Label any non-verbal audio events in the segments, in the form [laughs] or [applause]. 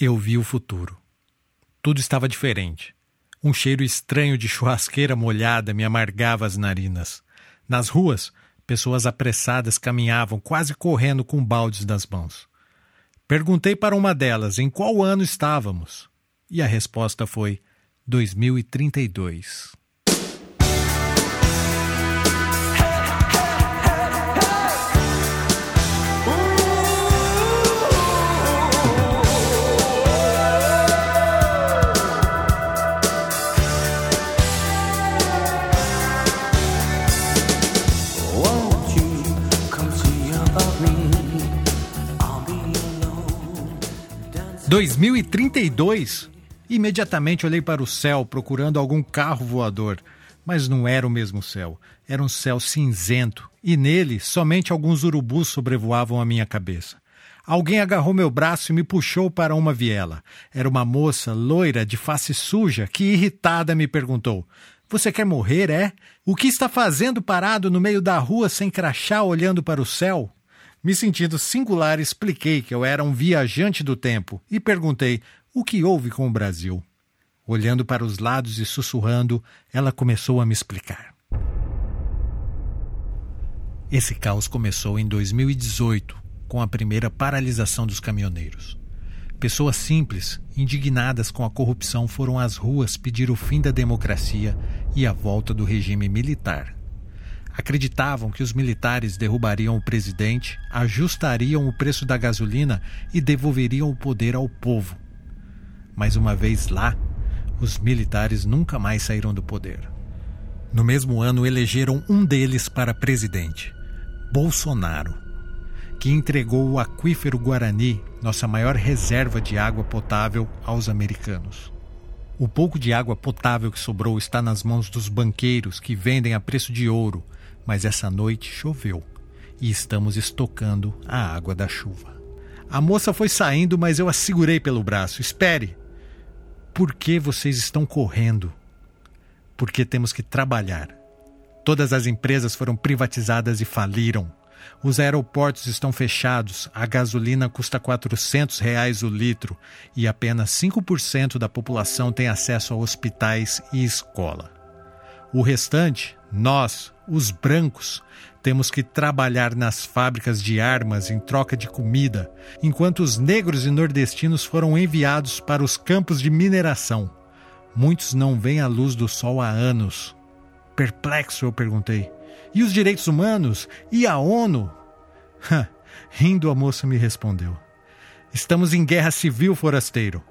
Eu vi o futuro. Tudo estava diferente. Um cheiro estranho de churrasqueira molhada me amargava as narinas. Nas ruas, pessoas apressadas caminhavam quase correndo com baldes nas mãos. Perguntei para uma delas em qual ano estávamos, e a resposta foi 2032. 2032? Imediatamente olhei para o céu procurando algum carro voador, mas não era o mesmo céu. Era um céu cinzento e nele somente alguns urubus sobrevoavam a minha cabeça. Alguém agarrou meu braço e me puxou para uma viela. Era uma moça loira de face suja que, irritada, me perguntou: Você quer morrer, é? O que está fazendo parado no meio da rua sem crachá olhando para o céu? Me sentindo singular, expliquei que eu era um viajante do tempo e perguntei o que houve com o Brasil. Olhando para os lados e sussurrando, ela começou a me explicar. Esse caos começou em 2018, com a primeira paralisação dos caminhoneiros. Pessoas simples, indignadas com a corrupção, foram às ruas pedir o fim da democracia e a volta do regime militar acreditavam que os militares derrubariam o presidente, ajustariam o preço da gasolina e devolveriam o poder ao povo. Mas uma vez lá, os militares nunca mais saíram do poder. No mesmo ano, elegeram um deles para presidente, Bolsonaro, que entregou o aquífero Guarani, nossa maior reserva de água potável, aos americanos. O pouco de água potável que sobrou está nas mãos dos banqueiros que vendem a preço de ouro mas essa noite choveu e estamos estocando a água da chuva. A moça foi saindo, mas eu a segurei pelo braço. Espere! Por que vocês estão correndo? Porque temos que trabalhar. Todas as empresas foram privatizadas e faliram. Os aeroportos estão fechados, a gasolina custa 400 reais o litro e apenas 5% da população tem acesso a hospitais e escola. O restante, nós, os brancos, temos que trabalhar nas fábricas de armas em troca de comida, enquanto os negros e nordestinos foram enviados para os campos de mineração. Muitos não veem a luz do sol há anos. Perplexo, eu perguntei. E os direitos humanos? E a ONU? [laughs] Rindo, a moça me respondeu: Estamos em guerra civil, forasteiro.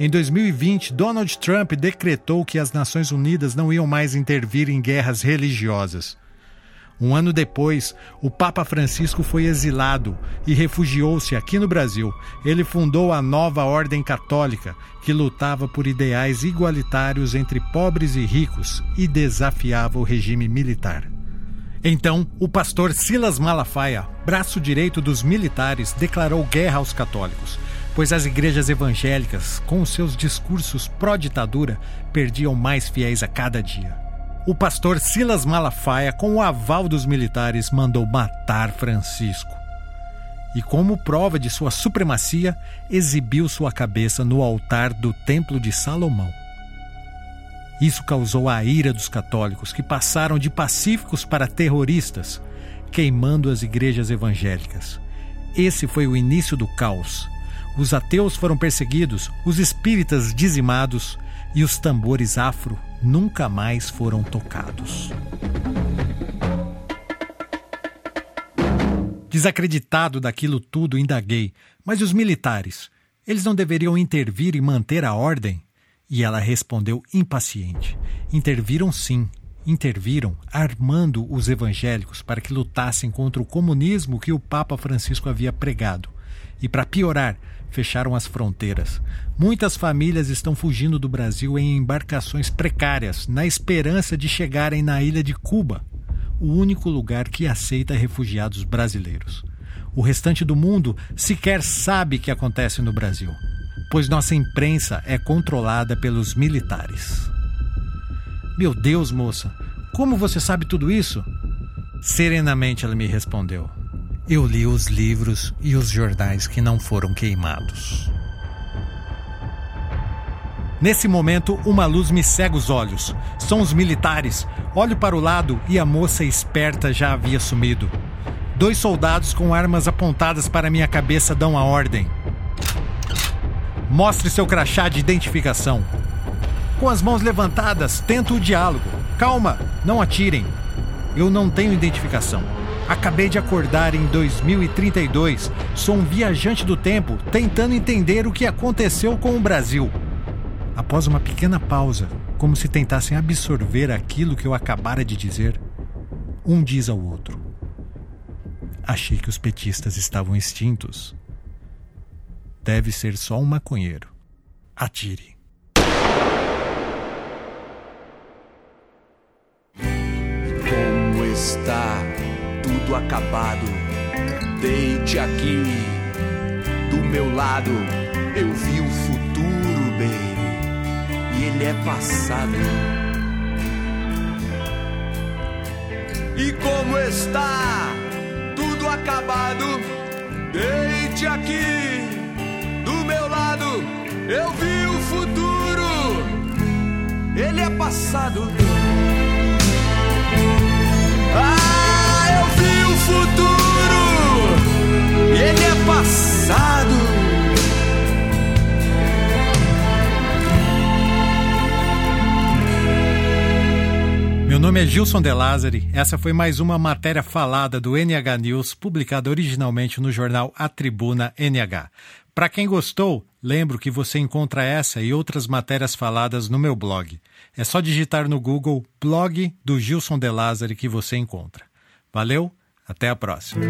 Em 2020, Donald Trump decretou que as Nações Unidas não iam mais intervir em guerras religiosas. Um ano depois, o Papa Francisco foi exilado e refugiou-se aqui no Brasil. Ele fundou a nova Ordem Católica, que lutava por ideais igualitários entre pobres e ricos e desafiava o regime militar. Então, o pastor Silas Malafaia, braço direito dos militares, declarou guerra aos católicos pois as igrejas evangélicas, com seus discursos pró-ditadura, perdiam mais fiéis a cada dia. O pastor Silas Malafaia, com o aval dos militares, mandou matar Francisco. E, como prova de sua supremacia, exibiu sua cabeça no altar do Templo de Salomão. Isso causou a ira dos católicos, que passaram de pacíficos para terroristas, queimando as igrejas evangélicas. Esse foi o início do caos os ateus foram perseguidos, os espíritas dizimados e os tambores afro nunca mais foram tocados. Desacreditado daquilo tudo, indaguei. Mas os militares? Eles não deveriam intervir e manter a ordem? E ela respondeu impaciente: Interviram sim. Interviram armando os evangélicos para que lutassem contra o comunismo que o Papa Francisco havia pregado. E para piorar, fecharam as fronteiras. Muitas famílias estão fugindo do Brasil em embarcações precárias, na esperança de chegarem na ilha de Cuba, o único lugar que aceita refugiados brasileiros. O restante do mundo sequer sabe o que acontece no Brasil, pois nossa imprensa é controlada pelos militares. Meu Deus, moça, como você sabe tudo isso? Serenamente ela me respondeu. Eu li os livros e os jornais que não foram queimados. Nesse momento, uma luz me cega os olhos. São os militares. Olho para o lado e a moça esperta já havia sumido. Dois soldados com armas apontadas para minha cabeça dão a ordem. Mostre seu crachá de identificação. Com as mãos levantadas, tento o diálogo. Calma, não atirem. Eu não tenho identificação. Acabei de acordar em 2032. Sou um viajante do tempo tentando entender o que aconteceu com o Brasil. Após uma pequena pausa, como se tentassem absorver aquilo que eu acabara de dizer, um diz ao outro: Achei que os petistas estavam extintos. Deve ser só um maconheiro. Atire. Acabado? Deite aqui do meu lado. Eu vi o futuro, bem e ele é passado. E como está tudo acabado, deite aqui do meu lado. Eu vi o futuro, ele é passado. Gilson De Lázari. Essa foi mais uma matéria falada do NH News, publicada originalmente no jornal A Tribuna NH. Para quem gostou, lembro que você encontra essa e outras matérias faladas no meu blog. É só digitar no Google blog do Gilson De Lázari que você encontra. Valeu, até a próxima.